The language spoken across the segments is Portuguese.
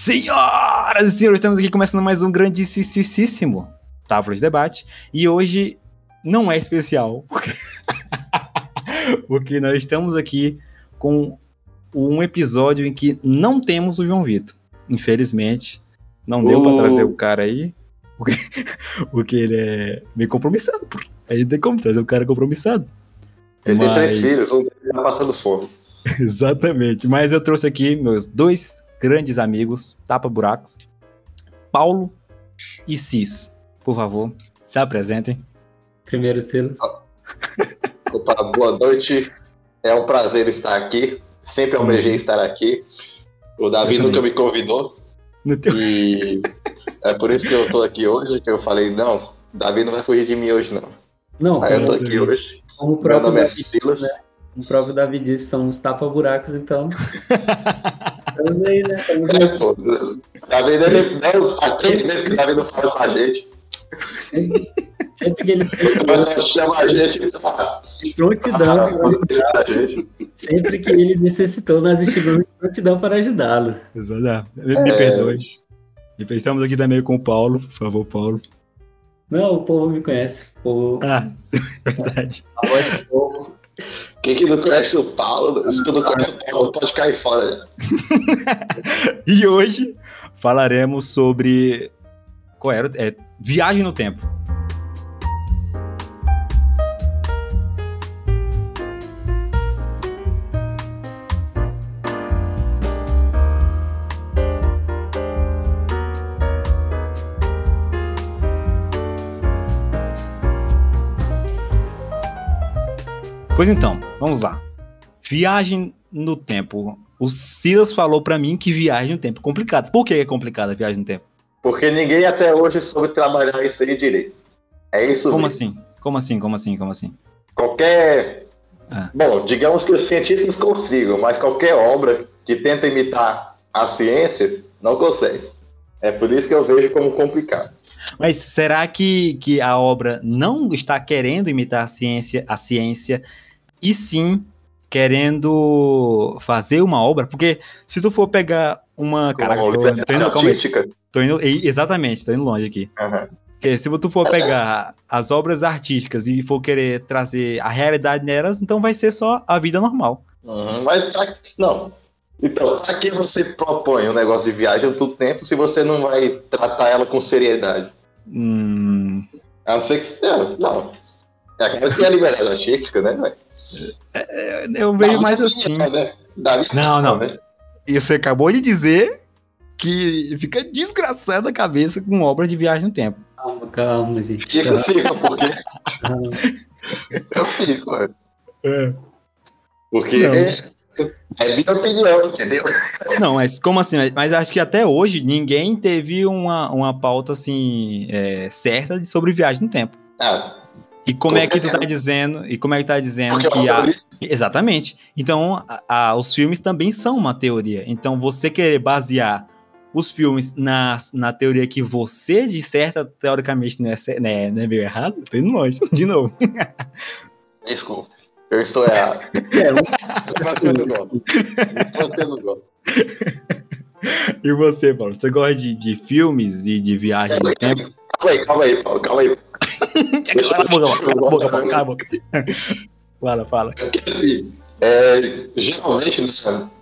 Senhoras e senhores, estamos aqui começando mais um grandíssimo Távola de Debate. E hoje não é especial, porque, porque nós estamos aqui com um episódio em que não temos o João Vitor. Infelizmente, não deu para trazer o cara aí, porque, porque ele é meio compromissado. Aí tem como trazer o cara compromissado. Ele Mas... tem três filhos, um tá passando fome. Exatamente. Mas eu trouxe aqui meus dois grandes amigos, tapa-buracos, Paulo e Cis. Por favor, se apresentem. Primeiro, Silas. Opa, boa noite. É um prazer estar aqui. Sempre almejei estar aqui. O Davi nunca me convidou. Teu... E é por isso que eu estou aqui hoje, que eu falei, não, Davi não vai fugir de mim hoje, não. Não, Aí eu tô aqui hoje. Como o próprio Davi, Silas. Né? O próprio Davi disse, são uns tapa-buracos, então. Estamos aí, né? Estamos aí. É, pô, Davi, ele, né, aquele mesmo que o Davi não fala com a gente. Sempre que ele chama a gente prontidão ah, sempre que ele necessitou, nós estivemos prontidão para ajudá-lo. Exato. Me, é... me perdoe. E estamos aqui também com o Paulo, por favor, Paulo. Não, o povo me conhece. O povo... Ah, verdade. A voz do povo. Quem que não conhece o Paulo, se tu não conhece o Paulo, pode cair fora. e hoje falaremos sobre. Qual era? É, viagem no tempo. Pois então, vamos lá. Viagem no tempo. O Silas falou para mim que viagem no tempo é complicado. Por que é complicado a viagem no tempo? Porque ninguém até hoje soube trabalhar isso aí direito. É isso Como mesmo. assim? Como assim? Como assim? Como assim? Qualquer. Ah. Bom, digamos que os cientistas consigam, mas qualquer obra que tenta imitar a ciência não consegue. É por isso que eu vejo como complicado. Mas será que, que a obra não está querendo imitar a ciência, a ciência e sim querendo fazer uma obra, porque se tu for pegar uma. Caraca, tô, tô indo, calma Tô indo, exatamente, tô indo longe aqui. Uhum. Porque se tu for pegar as obras artísticas e for querer trazer a realidade nelas, então vai ser só a vida normal. Uhum, mas não. Então, pra que você propõe um negócio de viagem todo tempo se você não vai tratar ela com seriedade? Hum. A não ser que. Não, não. É aquela que é a liberdade artística, né, velho? É, eu vejo mais assim. Né? Não, não. Né? E você acabou de dizer que fica desgraçado a cabeça com obra de viagem no tempo. Calma, calma, gente. Fica, fica, porque. eu fico, mano. É. Porque é, é minha opinião, entendeu? Não, mas como assim? Mas acho que até hoje ninguém teve uma, uma pauta assim é, certa sobre viagem no tempo. Ah, e como é que tu tá dizendo? E como é que tá dizendo Porque que a Exatamente. Então, a, a, os filmes também são uma teoria. Então, você querer basear os filmes na, na teoria que você disserta, teoricamente, não é, né, não é meio errado? Tô indo longe, de novo. Desculpa, eu estou errado. é, você não gosta. Você não gosta. E você, Paulo? Você gosta de, de filmes e de viagem no tempo? Calma aí, calma aí, Paulo, calma aí. cala a boca, cala a boca, cala a boca. Fala, fala. É, geralmente,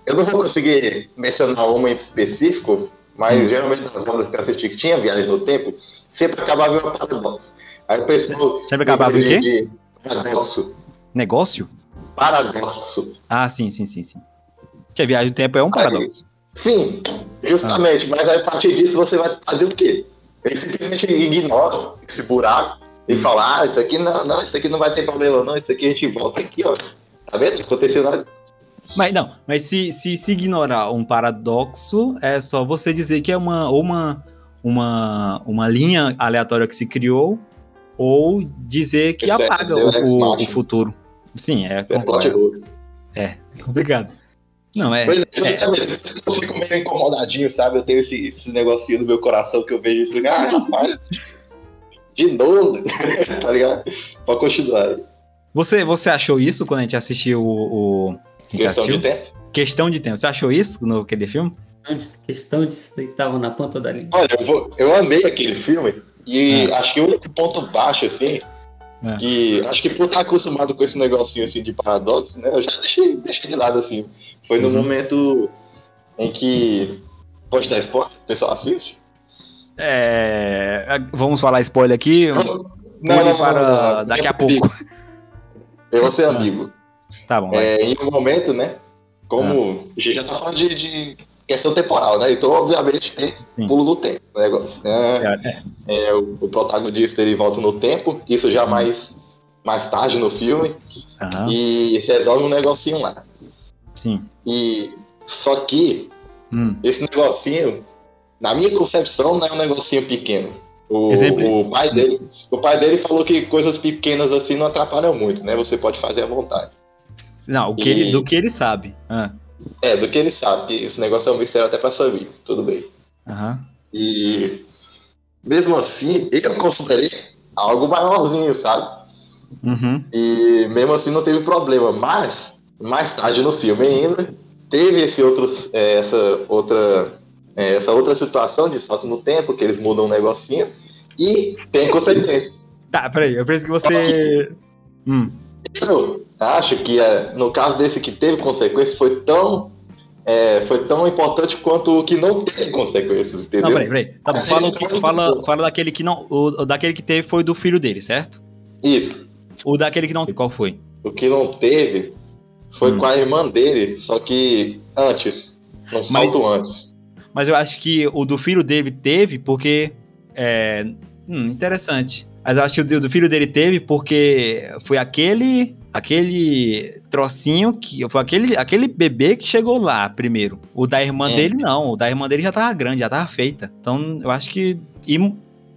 eu não vou conseguir mencionar uma em específico, mas hum. geralmente nas obras que eu assisti que tinha viagem no tempo, sempre acabava em uma paradoxo. Aí o pessoal. Sempre acabava em quê? De paradoxo. Negócio? Paradoxo. Ah, sim, sim, sim, sim. Que a viagem no tempo é um paradoxo. Aí, sim, justamente. Ah. Mas aí, a partir disso você vai fazer o quê? Ele simplesmente ignora esse buraco e hum. fala, ah, isso aqui não, não, isso aqui não vai ter problema, não, isso aqui a gente volta aqui, ó. Tá vendo? Aconteceu nada. Mas não, mas se, se, se ignorar um paradoxo, é só você dizer que é uma, uma, uma, uma linha aleatória que se criou, ou dizer que apaga é, o, o, o, futuro. Sim, é, é complicado. É, é complicado. Não, é. Pois é, é. Eu fico meio incomodadinho, sabe? Eu tenho esse, esse negocinho no meu coração que eu vejo isso. Ah, rapaz, de novo, tá ligado? Pode continuar. Você, você achou isso quando a gente assistiu o. o... Questão assistiu? de tempo. Questão de tempo. Você achou isso no aquele filme? questão de se estavam na ponta da língua. Olha, eu, vou, eu amei aquele filme e é. acho que o único ponto baixo, assim, é. que acho que por estar acostumado com esse negocinho assim de paradoxo, né, eu já deixei, deixei de lado, assim. Foi no uhum. momento em que. Pode dar spoiler? O pessoal assiste? É. Vamos falar spoiler aqui? Não, não, não para não, daqui a pouco. Eu vou ser ah. amigo. Tá bom. É, em um momento, né? Como ah. a gente já tá falando de, de, questão temporal, né? Então, obviamente, tem Sim. pulo do tempo o negócio. Né? É, é. é o, o, protagonista ele volta no tempo, isso já mais, mais tarde no filme, uhum. e resolve um negocinho lá. Sim. E só que hum. esse negocinho, na minha concepção, não é um negocinho pequeno. O, o, pai dele, o pai dele falou que coisas pequenas assim não atrapalham muito, né? Você pode fazer à vontade. Não, o que e... ele, do que ele sabe. Ah. É, do que ele sabe, que esse negócio é um mistério até pra família, tudo bem. Uhum. E mesmo assim, eu considerei algo maiorzinho, sabe? Uhum. E mesmo assim não teve problema, mas mais tarde no filme ainda, teve esse outro, é, essa outra é, essa outra situação de salto no tempo, que eles mudam um negocinho, e tem consequências. Tá, peraí, eu penso que você. Hum. Eu acho que é, no caso desse que teve consequências foi tão. É, foi tão importante quanto o que não teve consequências, entendeu? Não, peraí, peraí. Tá bom, fala, que, fala, fala daquele que não. O, daquele que teve foi do filho dele, certo? Isso. O daquele que não teve, qual foi? O que não teve foi hum. com a irmã dele, só que antes. Um salto Mas... antes mas eu acho que o do filho dele teve porque. É, hum, interessante. Mas eu acho que o do filho dele teve porque foi aquele aquele trocinho que foi aquele, aquele bebê que chegou lá primeiro. O da irmã é. dele não, o da irmã dele já tava grande, já tava feita. Então eu acho que e,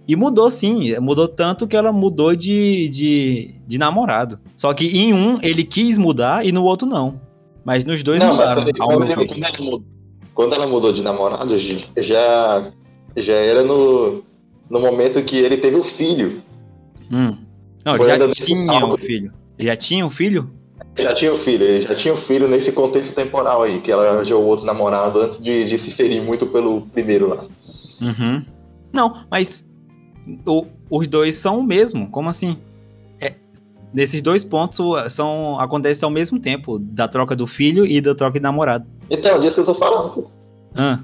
e mudou sim, mudou tanto que ela mudou de, de, de namorado. Só que em um ele quis mudar e no outro não. Mas nos dois não, mudaram. Mas, ao meu ver. Quando ela mudou de namorado, já, já era no, no momento que ele teve o filho. Hum. Não, Foi já tinha um filho. Já tinha um filho? Já tinha o um filho, ele já tinha o um filho nesse contexto temporal aí, que ela arranjou o outro namorado antes de, de se ferir muito pelo primeiro lá. Uhum. Não, mas o, os dois são o mesmo, como assim? É, nesses dois pontos são acontecem ao mesmo tempo, da troca do filho e da troca de namorado. Então, é disso que eu tô falando. Ah.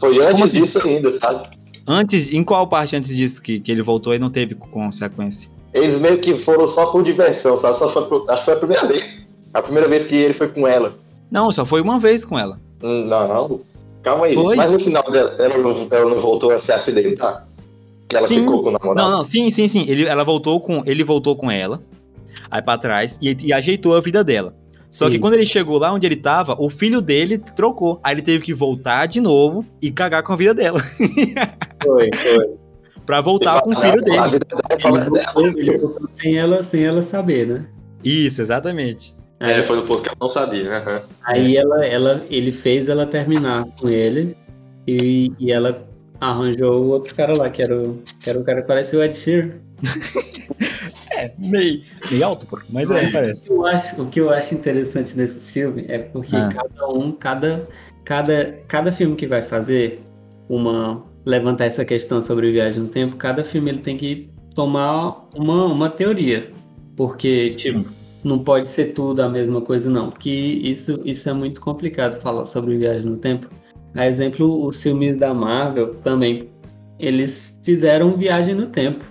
Foi antes assim? disso ainda, sabe? Antes, em qual parte antes disso que, que ele voltou e não teve consequência? Eles meio que foram só por diversão, sabe? Só foi, acho que foi a primeira vez. A primeira vez que ele foi com ela. Não, só foi uma vez com ela. Hum, não, não. Calma aí. Foi? Mas no final dela, ela não, ela não voltou a se acidentar? Que ela sim. ficou com o namorado? Não, não, sim, sim, sim. Ele, ela voltou com, ele voltou com ela, aí pra trás, e, e ajeitou a vida dela. Só Sim. que quando ele chegou lá onde ele tava, o filho dele trocou. Aí ele teve que voltar de novo e cagar com a vida dela. Foi, foi. pra voltar com o filho dele. Ele voltou sem ela, sem ela saber, né? Isso, exatamente. É, foi que ela não sabia, né? Aí ela, ela, ele fez ela terminar com ele e, e ela arranjou o outro cara lá, que era o, que era o cara que parecia o Ed Sheeran. É, meio, meio alto, mas é, parece. Eu acho, o que eu acho interessante nesse filme é porque ah. cada um, cada, cada, cada filme que vai fazer uma levantar essa questão sobre viagem no tempo, cada filme ele tem que tomar uma, uma teoria. Porque, tipo, não pode ser tudo a mesma coisa, não. Porque isso, isso é muito complicado falar sobre viagem no tempo. A exemplo, os filmes da Marvel também, eles fizeram viagem no tempo.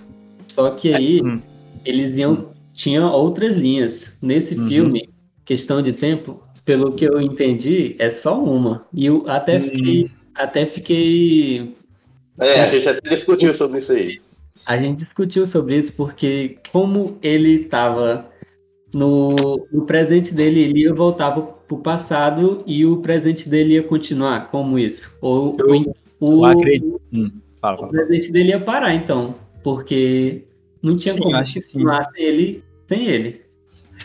Só que aí. É, hum eles iam. Hum. Tinha outras linhas. Nesse uhum. filme, questão de tempo, pelo que eu entendi, é só uma. E eu até uhum. fiquei. Até fiquei. É, a gente até discutiu sobre isso aí. A gente discutiu sobre isso porque, como ele estava no, no, presente dele, ele ia voltar para o passado e o presente dele ia continuar. Como isso? Ou eu, o, o, acredito. Hum, fala, fala, o presente dele ia parar, então. Porque não tinha sim, como acho que sim. ele sem ele.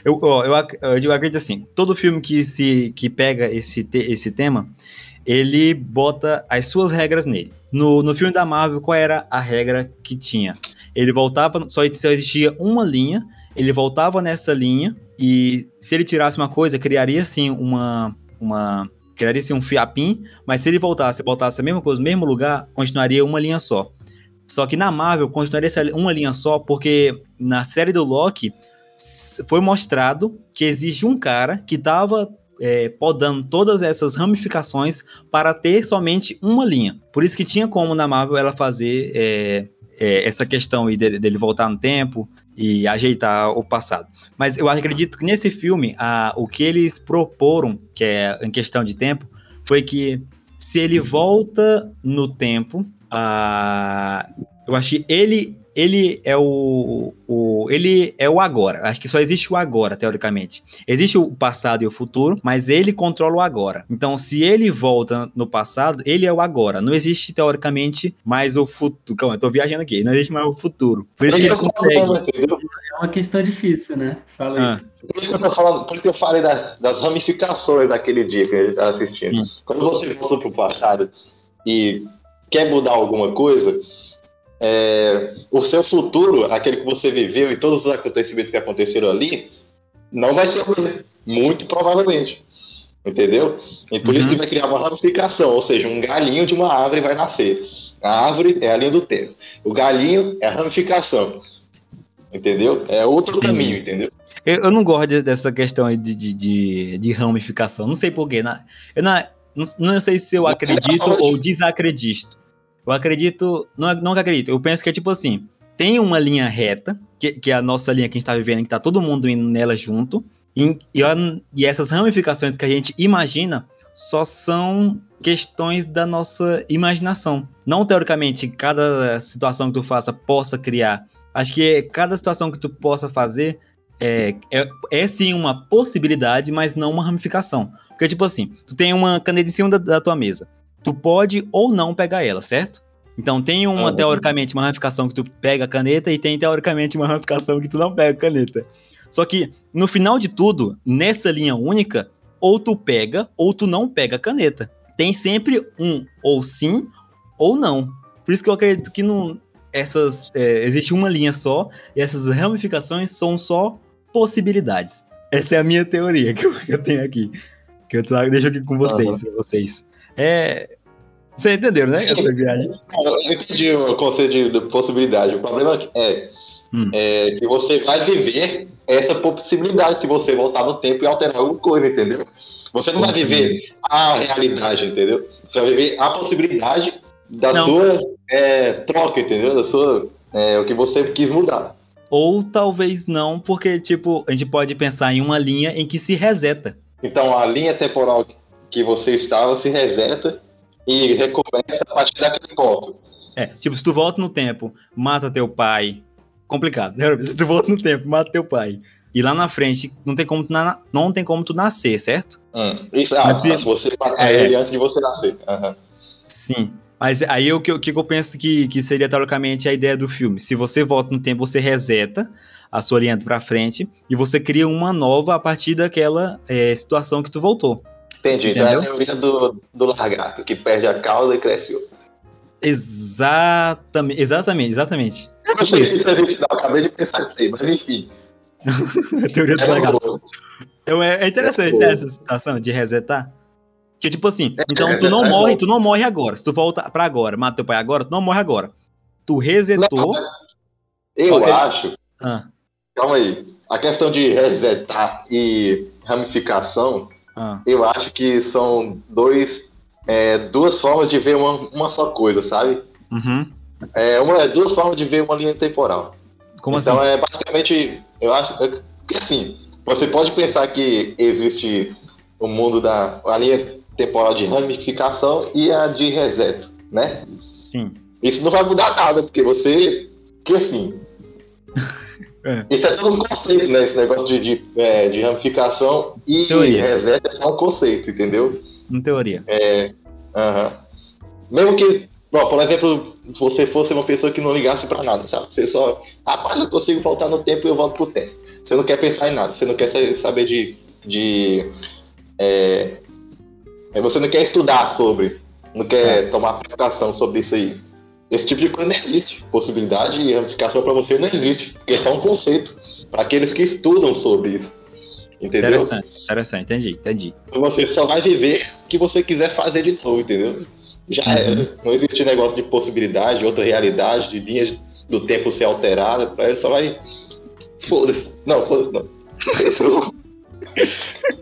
Eu, eu, eu, eu acredito assim, todo filme que, se, que pega esse, te, esse tema, ele bota as suas regras nele. No, no filme da Marvel, qual era a regra que tinha? Ele voltava, só, só existia uma linha, ele voltava nessa linha, e se ele tirasse uma coisa, criaria sim uma. uma criaria-se um fiapim, mas se ele voltasse, voltasse a mesma coisa no mesmo lugar, continuaria uma linha só. Só que na Marvel continuaria uma linha só, porque na série do Loki foi mostrado que existe um cara que estava é, podando todas essas ramificações para ter somente uma linha. Por isso que tinha como na Marvel ela fazer é, é, essa questão dele, dele, voltar no tempo e ajeitar o passado. Mas eu acredito que nesse filme, a, o que eles proporam, que é em questão de tempo, foi que se ele volta no tempo, a, eu acho que ele ele é o, o, ele é o agora. Acho que só existe o agora, teoricamente. Existe o passado e o futuro, mas ele controla o agora. Então, se ele volta no passado, ele é o agora. Não existe, teoricamente, mais o futuro. Calma, eu tô viajando aqui. Não existe mais o futuro. Por isso que ele consegue. É uma questão difícil, né? Fala ah. isso. Por isso que eu tô falando, por isso que eu falei das, das ramificações daquele dia que a gente tava assistindo. Sim. Quando você volta pro passado e quer mudar alguma coisa, é, o seu futuro, aquele que você viveu e todos os acontecimentos que aconteceram ali, não vai ser ruim, muito provavelmente. Entendeu? E por uhum. isso que vai criar uma ramificação, ou seja, um galinho de uma árvore vai nascer. A árvore é a linha do tempo. O galinho é a ramificação. Entendeu? É outro Entendi. caminho, entendeu? Eu, eu, não gosto dessa questão de, de, de, de ramificação. Não sei porquê. Eu não, não, não sei se eu acredito ou desacredito. Eu acredito. Não, não acredito. Eu penso que é tipo assim: tem uma linha reta, que, que é a nossa linha que a gente tá vivendo, que tá todo mundo indo nela junto. E, e, e essas ramificações que a gente imagina só são questões da nossa imaginação. Não teoricamente cada situação que tu faça possa criar. Acho que cada situação que tu possa fazer é, é, é, sim uma possibilidade, mas não uma ramificação. Porque, tipo assim, tu tem uma caneta em cima da, da tua mesa tu pode ou não pegar ela, certo? Então tem uma, ah, teoricamente, uma ramificação que tu pega a caneta e tem, teoricamente, uma ramificação que tu não pega a caneta. Só que, no final de tudo, nessa linha única, ou tu pega ou tu não pega a caneta. Tem sempre um ou sim ou não. Por isso que eu acredito que não, essas, é, existe uma linha só e essas ramificações são só possibilidades. Essa é a minha teoria que eu, que eu tenho aqui. Que eu trago, deixo aqui com vocês, uhum. vocês. É. Você entendeu, né? Essa viagem. Eu entendi o conceito de, de possibilidade. O problema é, hum. é que você vai viver essa possibilidade se você voltar no tempo e alterar alguma coisa, entendeu? Você não vai viver a realidade, entendeu? Você vai viver a possibilidade da não. sua é, troca, entendeu? Da sua. É, o que você quis mudar. Ou talvez não, porque, tipo, a gente pode pensar em uma linha em que se reseta. Então, a linha temporal que você estava se reseta e recomeça a partir daquele ponto. É, tipo, se tu volta no tempo, mata teu pai. Complicado, né? Se tu volta no tempo, mata teu pai. E lá na frente não tem como tu, na, não tem como tu nascer, certo? Hum, isso, ah, Mas se, você matar é, ele antes de você nascer. Uhum. Sim. Mas aí o que, que eu penso que, que seria teoricamente a ideia do filme? Se você volta no tempo, você reseta a sua linha pra frente e você cria uma nova a partir daquela é, situação que tu voltou. Entendi. Entendeu? Então é a teoria do, do lagarto, que perde a cauda e cresce outra. Exatamente, exatamente, exatamente. Eu não sei se a gente não, acabei de pensar nisso aí, mas enfim. a teoria do é lagarto. É, é interessante né, essa situação de resetar. Que tipo assim, é, então tu não é, morre, tu não morre agora. Se tu volta pra agora, mata teu pai agora, tu não morre agora. Tu resetou. Não, eu acho. Ah. Calma aí. A questão de resetar e ramificação ah. Eu acho que são dois, é, duas formas de ver uma, uma só coisa, sabe? Uhum. É, uma, duas formas de ver uma linha temporal. Como então, assim? é basicamente, eu acho é, que assim, você pode pensar que existe o mundo da a linha temporal de ramificação e a de reseto, né? Sim. Isso não vai mudar nada, porque você, que assim, é. Isso é tudo um conceito, né? Esse negócio de, de, é, de ramificação e teoria. reset é só um conceito, entendeu? Em teoria. É. Uh -huh. Mesmo que, bom, por exemplo, você fosse uma pessoa que não ligasse pra nada, sabe? Você só, rapaz, eu consigo voltar no tempo e eu volto pro tempo. Você não quer pensar em nada, você não quer saber de. de é, é, você não quer estudar sobre, não quer é. tomar aplicação sobre isso aí. Esse tipo de coisa não existe. Possibilidade e ramificação para você não existe. Porque é só um conceito para aqueles que estudam sobre isso. Entendeu? Interessante, interessante, entendi, entendi. Você só vai viver o que você quiser fazer de novo, entendeu? Já uhum. era. Não existe negócio de possibilidade, outra realidade, de linhas do tempo ser alterada, pra ele só vai. Foda-se. Não, foda-se não.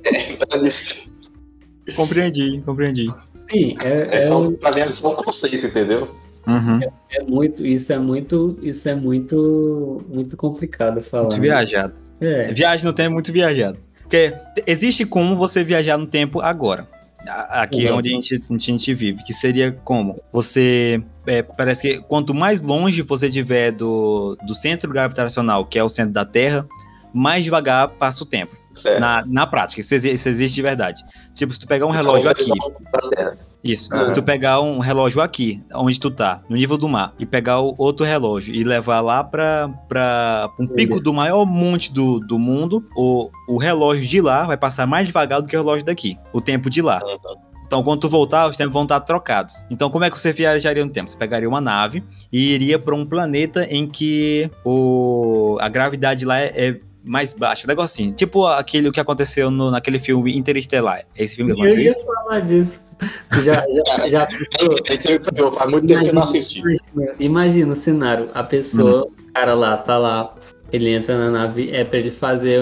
é, compreendi, compreendi. Sim, é, é, só, um... pra mim é só um conceito, entendeu? Uhum. É, é, muito, isso é muito, isso é muito, muito complicado falar. Muito viajado. É. Viagem no tempo é muito viajado. Porque existe como você viajar no tempo agora. Aqui é onde a gente, a gente vive. Que seria como? Você. É, parece que quanto mais longe você estiver do, do centro gravitacional, que é o centro da Terra, mais devagar passa o tempo. Na, na prática, isso, isso, existe de verdade. Tipo, se tu pegar um relógio aqui. Isso. Se tu pegar um relógio aqui, onde tu tá, no nível do mar, e pegar o outro relógio e levar lá pra, pra um pico do maior monte do, do mundo, o, o relógio de lá vai passar mais devagar do que o relógio daqui. O tempo de lá. Então, quando tu voltar, os tempos vão estar trocados. Então, como é que você viajaria no tempo? Você pegaria uma nave e iria para um planeta em que o, a gravidade lá é, é mais baixa. Um negocinho. Tipo aquele que aconteceu no, naquele filme Interestelar. Esse filme que aconteceu Eu ia falar disso. Já, já, já pensou? Faz muito tempo que eu não assisti. Imagina, imagina o cenário. A pessoa, uhum. o cara lá, tá lá. Ele entra na nave, é pra ele fazer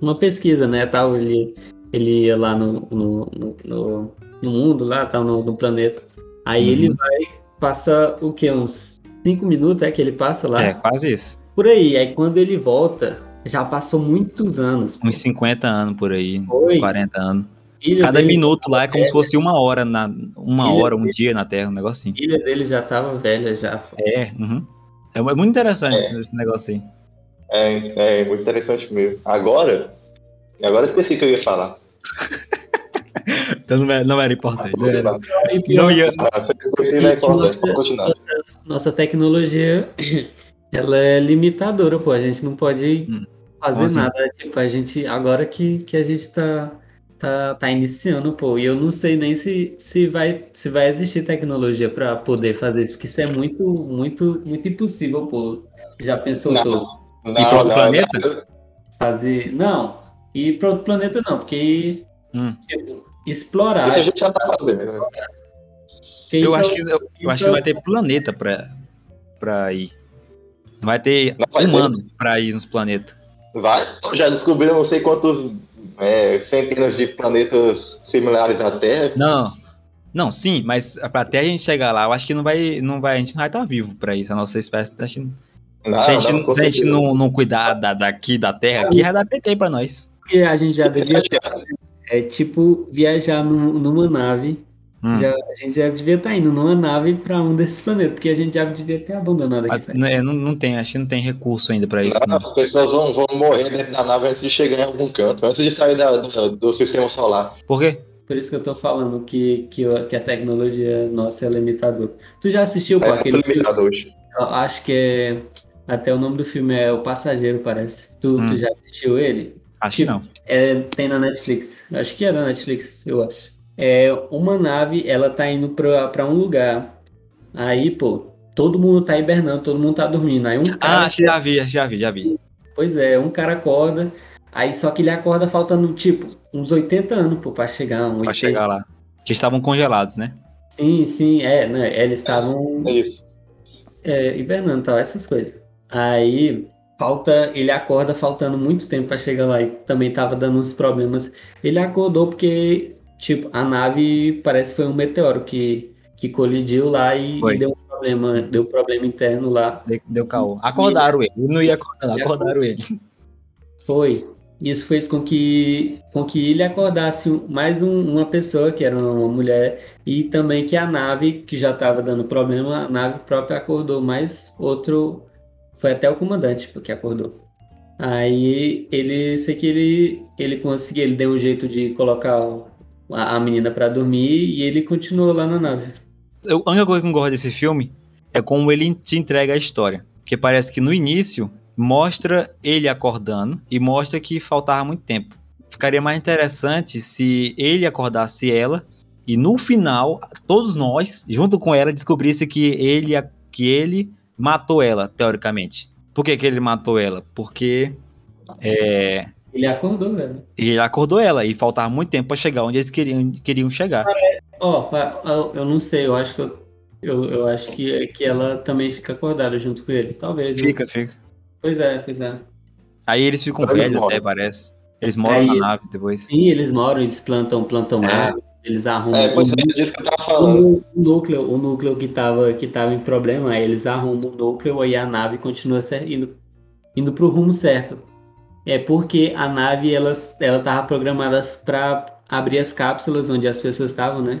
uma pesquisa, né? Tal, ele, ele ia lá no, no, no, no mundo, lá, tal, no, no planeta. Aí uhum. ele vai, passa o que? Uns 5 minutos é que ele passa lá? É, quase isso. Por aí. Aí quando ele volta, já passou muitos anos. Uns 50 anos por aí, Foi. uns 40 anos. Ilha Cada minuto lá é como velha. se fosse uma hora, na, uma Ilha hora, um dele, dia na Terra, um negocinho. A ilha dele já tava velha já. Pô. É, uhum. é muito interessante é. esse negócio aí. É, é muito interessante mesmo. Agora, agora eu esqueci o que eu ia falar. então não era, não era importante. Não, né? não ia. Nossa, nossa, nossa tecnologia, ela é limitadora, pô. A gente não pode hum fazer Nossa. nada. Tipo, a gente. Agora que, que a gente tá, tá, tá iniciando, pô. E eu não sei nem se, se, vai, se vai existir tecnologia para poder fazer isso, porque isso é muito, muito, muito impossível, pô. Já pensou não, todo? Não, e para outro planeta? Fazer. Não. E para outro planeta não, porque. Hum. Tipo, explorar. a gente já tá fazendo. Né? eu, então, acho que, eu, eu acho que vai ter planeta pra, pra ir. Não vai ter não vai humano ter. pra ir nos planetas. Vai, já descobriram não sei quantos é, centenas de planetas similares à Terra. Não, não, sim, mas pra até a gente chegar lá, eu acho que não vai, não vai, a gente não vai estar vivo pra isso. A nossa espécie tá achando... Não, se a gente, não, se a gente não, não cuidar da, daqui da Terra, aqui vai dar PT pra nós. Porque a gente já devia. É tipo viajar numa nave Hum. Já, a gente já devia estar tá indo numa nave para um desses planetas, porque a gente já devia ter abandonado aqui. Mas, né, não, não tem, acho que não tem recurso ainda para isso. Não, não. As pessoas vão, vão morrer dentro da nave antes de chegar em algum canto, antes de sair da, do, do sistema solar. Por quê? Por isso que eu tô falando que, que, que a tecnologia nossa é limitadora. Tu já assistiu é, aquele limitador. acho que é. Até o nome do filme é O Passageiro, parece. Tu, hum. tu já assistiu ele? Acho tipo, que não. É, tem na Netflix. Acho que é na Netflix, eu acho é uma nave, ela tá indo pra, pra um lugar. Aí, pô, todo mundo tá hibernando, todo mundo tá dormindo. Aí um cara... Ah, já vi, já vi, já vi. Pois é, um cara acorda, aí só que ele acorda faltando, tipo, uns 80 anos, pô, pra chegar. Um pra chegar lá. Que estavam congelados, né? Sim, sim, é, né? Eles estavam. É isso. É, hibernando tal, essas coisas. Aí falta, ele acorda faltando muito tempo para chegar lá e também tava dando uns problemas. Ele acordou porque Tipo, a nave parece que foi um meteoro que, que colidiu lá e, e deu um problema, deu um problema interno lá. Deu, deu caô. Acordaram e, ele. Não ia acordar, acordaram ele. Foi. Isso fez com que, com que ele acordasse mais um, uma pessoa, que era uma mulher, e também que a nave, que já estava dando problema, a nave própria acordou, mais outro. Foi até o comandante que acordou. Aí ele, sei que ele, ele conseguiu, ele deu um jeito de colocar a, menina para dormir e ele continuou lá na nave. Eu, a única coisa que eu gosto desse filme é como ele te entrega a história. Porque parece que no início mostra ele acordando e mostra que faltava muito tempo. Ficaria mais interessante se ele acordasse ela e no final todos nós, junto com ela, descobrisse que ele que ele matou ela, teoricamente. Por que, que ele matou ela? Porque é, Ele acordou, velho. E ele acordou ela, e faltava muito tempo pra chegar onde eles queriam, queriam chegar. Ó, oh, eu não sei, eu acho que eu, eu, eu, acho que, que ela também fica acordada junto com ele, talvez. Fica, né? fica. Pois é, pois é. Aí eles ficam velhos até, parece. Eles moram na nave depois. Sim, eles moram, eles plantam, plantam é. água, eles arrumam. É, pois é, disso que eu tava falando. O, núcleo, o núcleo que tava, que tava em problema, aí eles arrumam o núcleo e a nave continua indo, indo pro rumo certo. É porque a nave, ela, ela tava programada para abrir as cápsulas onde as pessoas estavam, né?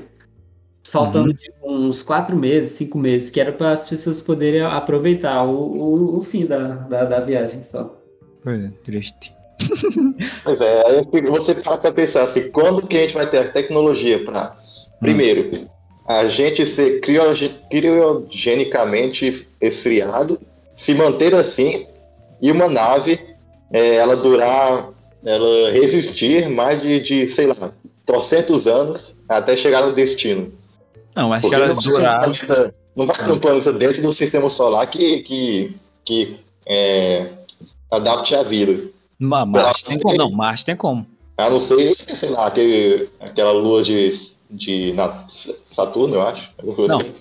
Faltando uhum. tipo, uns quatro meses, cinco meses, que era para as pessoas poderem aproveitar o, o, o fim da, da, da viagem só. É, triste. Pois é, aí você para pra pensar assim, quando que a gente vai ter a tecnologia para, primeiro, hum. a gente ser criogenicamente esfriado, se manter assim, e uma nave, é, ela durar, ela resistir mais de, de sei lá, trocentos anos até chegar no destino. Não, acho Porque que ela não durar. Planeta, não vai ter um planeta dentro do sistema solar que, que, que é, adapte a vida. Mas Marte tem como, não, Marte tem como. A não ser, sei lá, aquele, aquela lua de, de Saturno, eu acho. Não. Assim.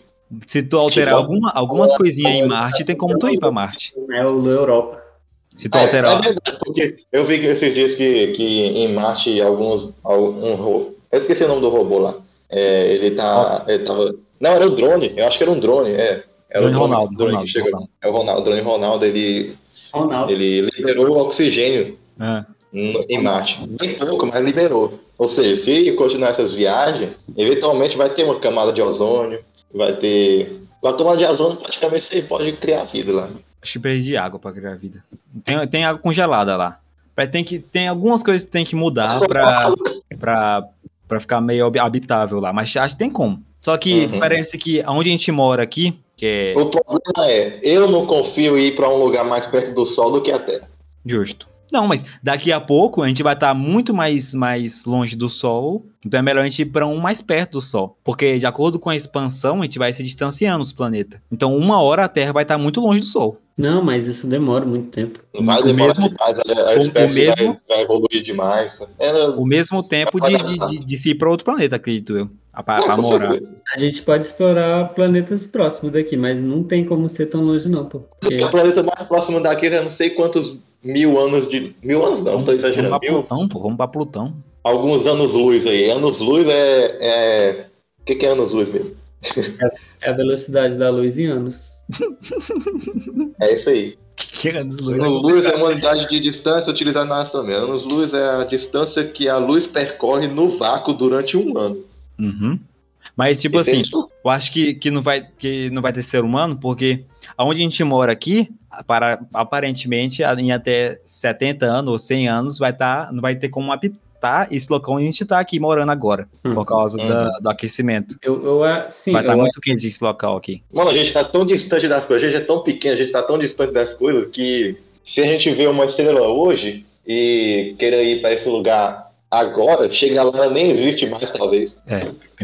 Se tu alterar tipo, alguma, algumas coisinhas em Marte, tem como tu ir pra Marte. É o Europa. Se tu alterar. É, é verdade, porque eu vi que esses dias que, que em Marte alguns. Um, eu esqueci o nome do robô lá. É, ele tá. Ele tava, não, era o drone, eu acho que era um drone, é. Era drone o drone, Ronaldo, drone Ronaldo, Ronaldo. É o Ronaldo, o drone Ronaldo, ele. Ronaldo. Ele liberou o oxigênio é. em Marte. Bem pouco, mas liberou. Ou seja, se continuar essas viagens, eventualmente vai ter uma camada de ozônio, vai ter. Com a camada de ozônio, praticamente você pode criar vida lá. Precisa de água para criar vida. Tem, tem água congelada lá. Tem, que, tem algumas coisas que tem que mudar para para ficar meio habitável lá, mas acho que tem como. Só que uhum. parece que onde a gente mora aqui, que é... O problema é, eu não confio em ir para um lugar mais perto do Sol do que a Terra. Justo. Não, mas daqui a pouco a gente vai estar tá muito mais, mais longe do Sol. Então é melhor a gente ir para um mais perto do Sol. Porque de acordo com a expansão, a gente vai se distanciando dos planetas. Então, uma hora a Terra vai estar tá muito longe do Sol. Não, mas isso demora muito tempo. Vai o mesmo, demais, a, a o, mesmo, vai, vai, evoluir demais. É, o mesmo tempo de, de, de, de, se ir para outro planeta, acredito eu. Para morar. A gente pode explorar planetas próximos daqui, mas não tem como ser tão longe, não, pô. Porque... O planeta mais próximo daqui é não sei quantos mil anos de. Mil anos não, estou exagerando. Vamos pra mil... Plutão, pô, vamos pra Plutão. Alguns anos-luz aí. Anos-luz é. é... O que, que é anos-luz mesmo? É a velocidade da luz em anos. é isso aí. Que é anos-luz? Anos-luz é uma unidade de distância utilizada na astronomia. Anos-luz é a distância que a luz percorre no vácuo durante um ano. Uhum. Mas, tipo assim, eu acho que, que, não vai, que não vai ter ser humano, porque aonde a gente mora aqui, para, aparentemente, em até 70 anos ou 100 anos, vai tá, não vai ter como habitar esse local onde a gente está aqui morando agora, hum. por causa hum. da, do aquecimento. Eu, eu, sim, vai estar tá muito quente esse local aqui. Mano, a gente está tão distante das coisas, a gente é tão pequeno, a gente está tão distante das coisas que se a gente vê uma estrela hoje e querer ir para esse lugar agora, chegar lá nem existe mais, talvez. É, é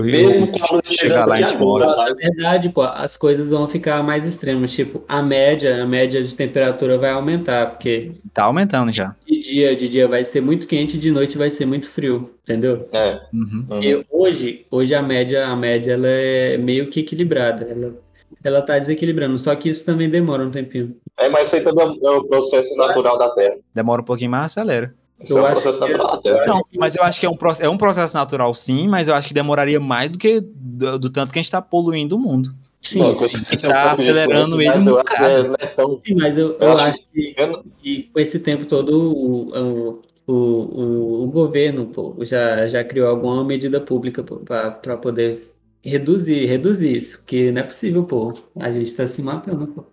impossível. Mesmo chegar lá, a gente mora. Na verdade, pô, as coisas vão ficar mais extremas. Tipo, a média, a média de temperatura vai aumentar, porque. Tá aumentando já. De dia, de dia vai ser muito quente, de noite vai ser muito frio, entendeu? É. Uhum. E hoje, hoje a média, a média ela é meio que equilibrada. Ela, ela tá desequilibrando, só que isso também demora um tempinho. É, mas isso aí é o processo natural da Terra. Demora um pouquinho mais, acelera. Isso eu é um processo natural. É, não, mas eu acho que é um, é um processo natural, sim, mas eu acho que demoraria mais do que do, do tanto que a gente está poluindo o mundo. Sim, não, a gente está acelerando ele um bocado. É, é tão... Sim, mas eu, eu, eu acho que, que, com esse tempo todo o, o, o, o governo pô, já, já criou alguma medida pública para poder reduzir, reduzir isso, porque não é possível, pô. A gente está se matando, pô.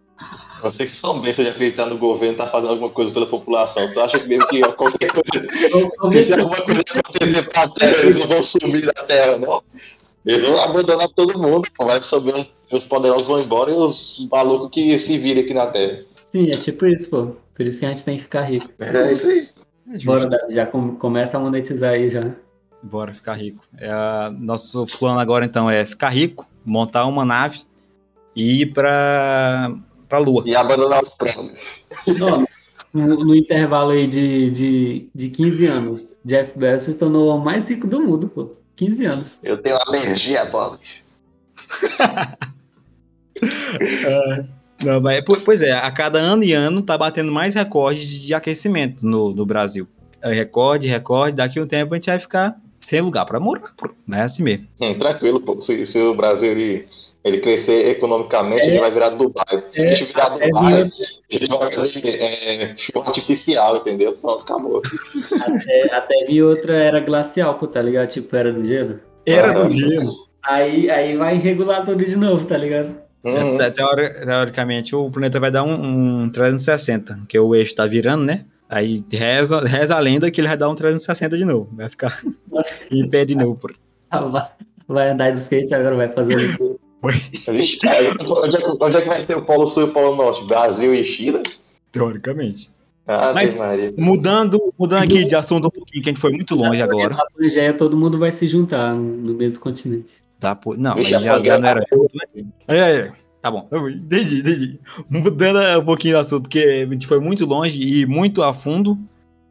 Vocês são bem de acreditar no governo tá fazendo alguma coisa pela população. Você acha mesmo que qualquer coisa, se alguma coisa acontecer pra terra, eles não vão sumir da terra, não? Eles vão abandonar todo mundo, vai subir, os poderosos vão embora e os malucos que se viram aqui na terra. Sim, é tipo isso, pô. Por isso que a gente tem que ficar rico. É isso aí. É Bora, já com, começa a monetizar aí já. Bora ficar rico. É, nosso plano agora então é ficar rico, montar uma nave e ir para pra Lua. E abandonar os planos. Não, no, no, intervalo aí de, de, de 15 anos, Jeff Bezos se tornou o mais rico do mundo, pô. 15 anos. Eu tenho alergia, Bob. uh, não, mas, pois é, a cada ano e ano tá batendo mais recordes de aquecimento no, no Brasil. É recorde, recorde, daqui a um tempo a gente vai ficar sem lugar para morar, pô. Não é assim mesmo. Hum, tranquilo, pô. Se, se o Brasil ele ele crescer economicamente, é, ele vai virar Dubai. Se é, a gente virar Dubai, a gente vai fazer é, show artificial, entendeu? Pronto, acabou. Até, até vi outra era glacial, pô, tá ligado? Tipo, era do gelo. Era do gelo. Aí, aí vai regular tudo de novo, tá ligado? Uhum. Teoricamente, o planeta vai dar um, um 360, porque o eixo tá virando, né? Aí reza, reza a lenda que ele vai dar um 360 de novo. Vai ficar em pé de novo. Por... Vai andar de skate agora, vai fazer o Vixe, cara, onde, é que, onde é que vai ser o Polo Sul e o Polo Norte? Brasil e China? Teoricamente. Ah, Mas mudando, mudando aqui de assunto um pouquinho, que a gente foi muito longe agora. Na Pangeia todo mundo vai se juntar no mesmo continente. Tá, pô. Não, Vixe, já, já não era. É, tá bom, entendi, entendi. Mudando um pouquinho do assunto, que a gente foi muito longe e muito a fundo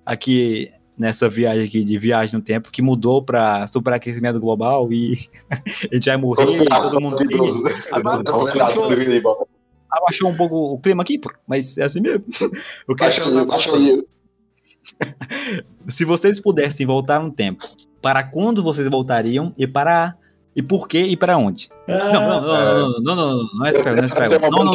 aqui nessa viagem aqui de viagem no tempo que mudou para superaquecimento global e a gente vai morrer e todo mundo abaixou, abaixou um pouco o clima aqui, mas é assim mesmo. Eu quero perguntar Se vocês pudessem voltar no tempo, para quando vocês voltariam e para e por quê e para onde? Ah, não, não, não, não, não, não, não, é essa pergunta, não é essa pergunta. Não, não,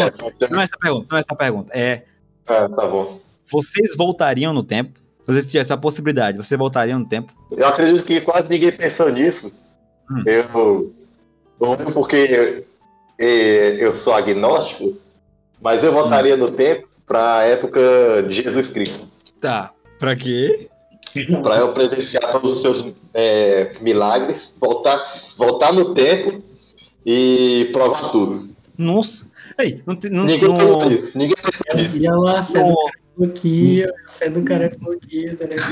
não é essa pergunta, não é essa pergunta. É. Ah, tá bom. Vocês voltariam no tempo se você tivesse a possibilidade, você voltaria no tempo? Eu acredito que quase ninguém pensou nisso. Hum. Eu. Porque eu, eu sou agnóstico, mas eu voltaria hum. no tempo para a época de Jesus Cristo. Tá. Para quê? Para eu presenciar todos os seus é, milagres, voltar, voltar no tempo e provar tudo. Nossa! Ei, não, não, ninguém não... Isso. Ninguém pensou isso. lá, pouquinho, sendo um cara pouquinho, tá ligado?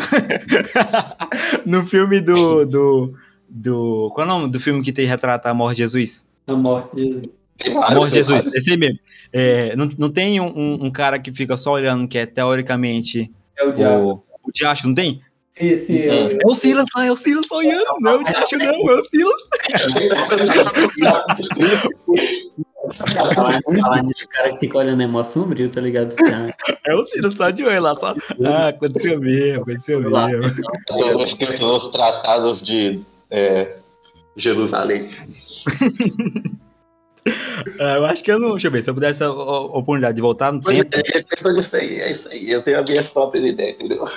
no filme do, do, do. Qual é o nome do filme que tem retrata a morte de Jesus? A morte de Jesus. A morte de Jesus, esse aí mesmo. É, não, não tem um, um, cara que fica só olhando, que é teoricamente. É o diabo. O, o Diacho, não tem? Sim, sim. É, é o Silas lá, é o Silas olhando. Não é o Diacho, não, é o Silas. Falar nisso, o cara que fica olhando é mó sombrio, tá ligado? É o Ciro só de olho lá, só. Ah, aconteceu mesmo, aconteceu mesmo. Estamos escritos nos tratados de é, Jerusalém. Ah, eu acho que eu não. Deixa eu ver, se eu pudesse a, oportunidade de voltar no pois tempo. É, é disso aí, é isso aí. Eu tenho as minhas próprias ideias, entendeu?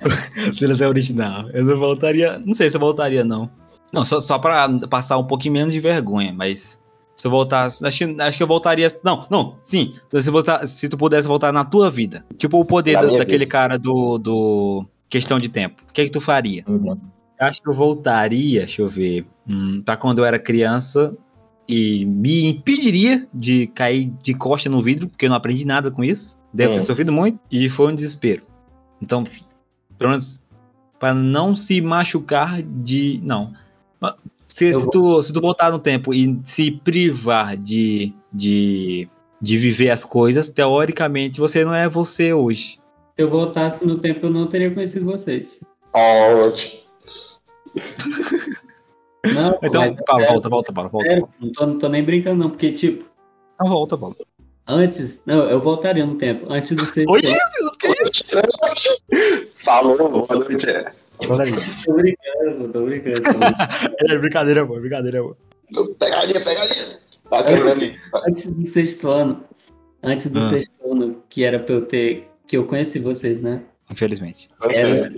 Silas é original. Eu não voltaria. Não sei se eu voltaria, não. Não, só, só pra passar um pouquinho menos de vergonha, mas se eu voltasse. Acho que, acho que eu voltaria. Não, não, sim. Se, você voltar, se tu pudesse voltar na tua vida. Tipo o poder da, daquele vida. cara do, do. Questão de tempo. O que é que tu faria? Uhum. Acho que eu voltaria, deixa eu ver. Hum, pra quando eu era criança. E me impediria de cair de costa no vidro, porque eu não aprendi nada com isso. Deve ter sofrido muito. E foi um desespero. Então, pelo menos, pra não se machucar de. Não. Se, se, tu, se tu voltar no tempo e se privar de, de, de viver as coisas, teoricamente você não é você hoje. Se eu voltasse no tempo, eu não teria conhecido vocês. Ótimo. Não, então, é pá, volta, volta, volta, volta. Sério, não, tô, não tô nem brincando, não, porque, tipo. Não, volta, volta. Antes, não, eu voltaria no tempo. Antes do ser. Oi, isso, que isso? Falou, boa noite. Tô brincando, tô brincando. é brincadeira, amor, brincadeira, amor. Pegadinha, pegadinha. Tá antes, antes do sexto ano, antes do ah. sexto ano, que era pra eu ter, que eu conheci vocês, né? Infelizmente. Era,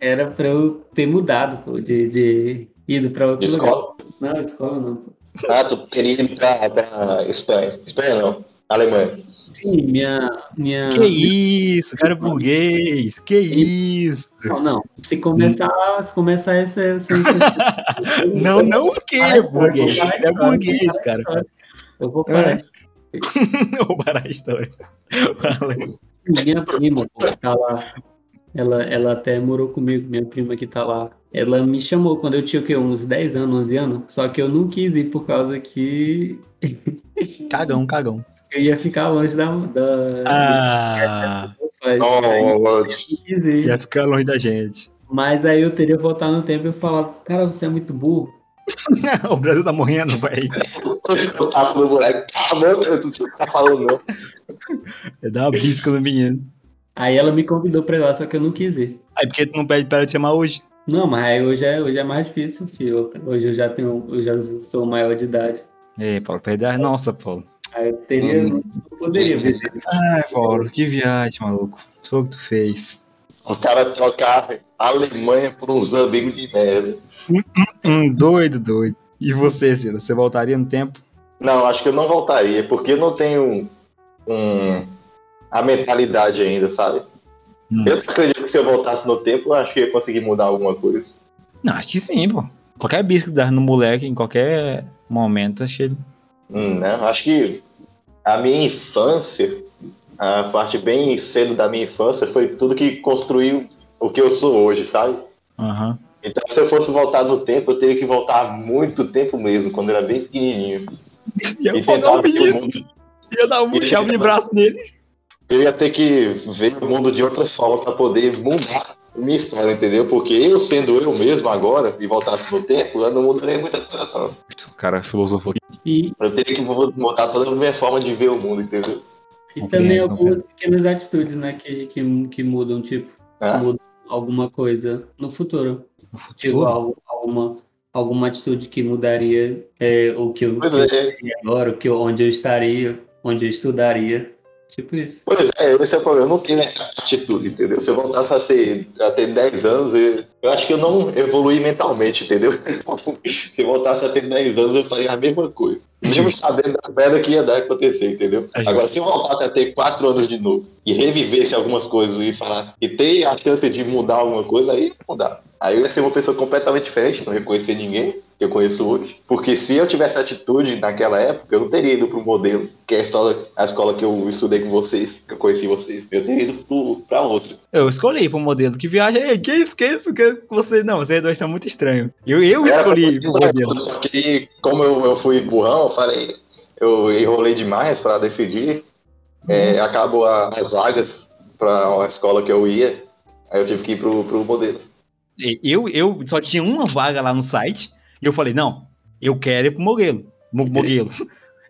era pra eu ter mudado, pô, de, de ido pra outro escola? lugar. Não, escola não. Pô. Ah, tu queria ir pra, pra Espanha. Espanha não, Alemanha. Sim, minha. minha... Que isso, cara burguês, que isso. Não, não. Se começar, se começar essa. essa, não, não o que, burguês? É burguês, cara. Eu vou parar. É. vou parar a história. Valeu. Minha prima, tá lá. Ela, ela até morou comigo, minha prima que tá lá. Ela me chamou quando eu tinha o quê? Uns 10 anos, 11 anos. Só que eu não quis ir por causa que. Cagão, cagão eu ia ficar longe da. da ah. Mas, oh, Ia ficar longe da gente. Mas aí eu teria voltado no tempo e falar, cara, você é muito burro. o Brasil tá morrendo, velho. Tá no moleque, tá morrendo, tu tá falando não. Eu dar uma bisca no menino. Aí ela me convidou pra ir lá, só que eu não quis ir. Aí por que tu não pede pra ela te chamar hoje? Não, mas aí hoje é, hoje é mais difícil, filho. Hoje eu já tenho, eu já sou maior de idade. Ei, Paulo, perde a nossa, Paulo. Aí eu teria, hum. não poderia ver. Ai, Paulo, que viagem, maluco. Foi o que tu fez. O cara trocar a Alemanha por uns amigos de merda. Hum, hum, hum, doido, doido. E você, Cida, você voltaria no tempo? Não, acho que eu não voltaria, porque eu não tenho um, a mentalidade ainda, sabe? Hum. Eu acredito que se eu voltasse no tempo, eu acho que ia conseguir mudar alguma coisa. Não, acho que sim, pô. Qualquer bicho que dá no moleque, em qualquer momento, acho que ele. Hum, né? Acho que a minha infância, a parte bem cedo da minha infância, foi tudo que construiu o que eu sou hoje, sabe? Uhum. Então, se eu fosse voltar no tempo, eu teria que voltar muito tempo mesmo, quando eu era bem pequenininho. Ia afogar o menino. Ia dar um puxão de braço nele. Eu ia ter que ver o mundo de outra forma para poder mudar minha história, entendeu? Porque eu sendo eu mesmo agora e voltasse no tempo, eu não mudaria muita coisa. O cara filosofou. E... Eu teria que mudar toda a minha forma de ver o mundo, entendeu? E também algumas pequenas atitudes, né, que, que, que mudam, tipo, é? mudam alguma coisa no futuro. No futuro? Tipo, alguma, alguma atitude que mudaria é, o que eu, que é. eu agora, o que, onde eu estaria, onde eu estudaria. Tipo isso. Pois é, esse é o problema. Eu não tenho essa atitude, entendeu? Se eu voltasse a, ser, a ter 10 anos, eu, eu acho que eu não evolui mentalmente, entendeu? Se eu voltasse a ter 10 anos, eu faria a mesma coisa. Mesmo sabendo da merda que ia dar acontecer, entendeu? É Agora, se eu voltasse a ter 4 anos de novo e revivesse algumas coisas e falasse e ter a chance de mudar alguma coisa, aí mudar. Aí eu ia ser uma pessoa completamente diferente, não ia conhecer ninguém que eu conheço hoje. Porque se eu tivesse atitude naquela época, eu não teria ido pro modelo, que é a escola, a escola que eu estudei com vocês, que eu conheci vocês. Eu teria ido pro, pra outra. Eu escolhi pro modelo. Que viagem é? Que isso? Que isso? Que você. Não, vocês dois estão muito estranhos. Eu, eu escolhi pro modelo. Só que, como eu, eu fui burrão, eu falei. Eu enrolei demais para decidir. É, acabou a, as vagas para a escola que eu ia. Aí eu tive que ir pro, pro modelo. Eu, eu só tinha uma vaga lá no site. E eu falei, não, eu quero ir pro Moguelo. Moguelo.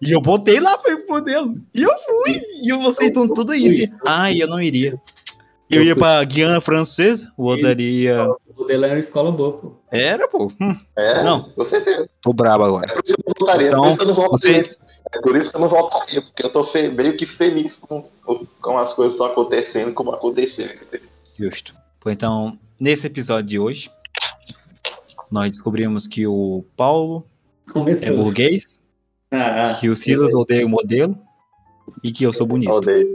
E eu botei lá pra ir pro modelo. E eu fui. E vocês estão tudo isso. Ai, eu não iria. Eu, eu ia fui. pra Guiana Francesa, o Odaria. O modelo era uma escola boa, pô. Era, pô. Hum. É, não. com certeza. Tô brabo agora. É por isso que eu voltaria. Então, por isso que eu não voltaria. Vocês... É por isso que eu não voltaria, porque eu tô fe... meio que feliz com, com as coisas que estão acontecendo como aconteceram. Justo. Pô, então, nesse episódio de hoje, nós descobrimos que o Paulo Começou. é burguês, ah, ah, que o Silas odeia o modelo e que eu sou bonito. Odeio.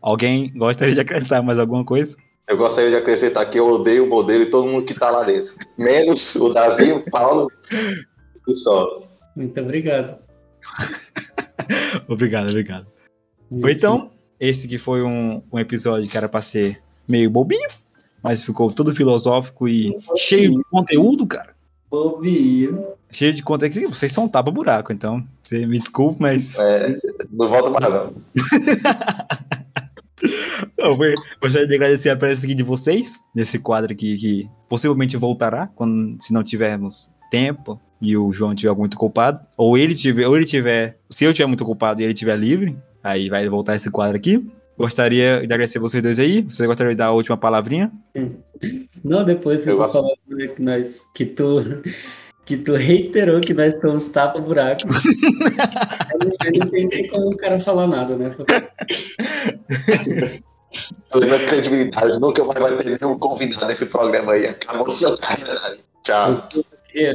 Alguém gostaria de acrescentar mais alguma coisa? Eu gostaria de acrescentar que eu odeio o modelo e todo mundo que tá lá dentro. Menos o Davi, o Paulo e só. Muito obrigado. obrigado, obrigado. Isso. Então, esse que foi um, um episódio que era pra ser meio bobinho, mas ficou todo filosófico e cheio de conteúdo, cara. Bobinho. Cheio de conteúdo. Vocês são um tapa-buraco, então. Você me desculpe, mas. É, não volta mais, não. Eu gostaria de agradecer a presença aqui de vocês, nesse quadro aqui que possivelmente voltará, quando, se não tivermos tempo e o João tiver muito culpado, ou ele tiver, ou ele tiver, se eu tiver muito culpado e ele tiver livre, aí vai voltar esse quadro aqui. Gostaria de agradecer vocês dois aí. Você gostaria de dar a última palavrinha? Não, depois que eu, eu tô falando né, que nós. Que tu, que tu reiterou que nós somos tapa-buraco. eu, não, eu não entendi como o cara falar nada, né? Toda credibilidade, nunca mais vai ter nenhum convidado nesse programa aí. Acabou seu carreira. Tchau. Eu queria,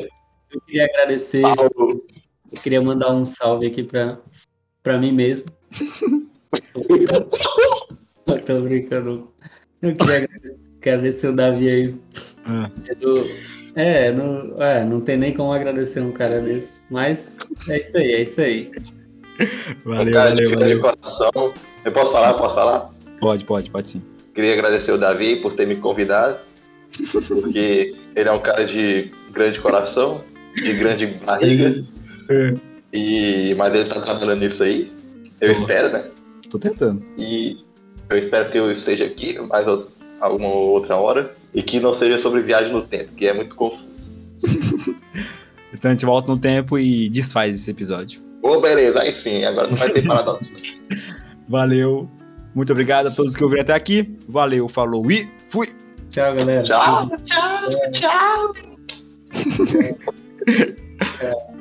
eu queria agradecer. Paulo. Eu queria mandar um salve aqui para mim mesmo. Eu tô brincando. Eu queria agradecer o Davi aí. Ah. É, não, é, não tem nem como agradecer um cara desse. Mas é isso aí, é isso aí. Valeu, cara, valeu, valeu. Coração. Eu posso falar? Posso falar? Pode, pode, pode sim. Queria agradecer o Davi por ter me convidado. Porque ele é um cara de grande coração, de grande barriga. É. E, mas ele tá trabalhando nisso aí. Eu Tô. espero, né? Tô tentando. E, Eu espero que eu esteja aqui mais alguma outra hora e que não seja sobre viagem no tempo, que é muito confuso. então a gente volta no tempo e desfaz esse episódio. Ô, oh, beleza, aí sim, agora não vai ter paradoxo. Valeu. Muito obrigado a todos que ouviram até aqui. Valeu, falou e fui. Tchau, galera. Tchau, tchau, tchau. tchau.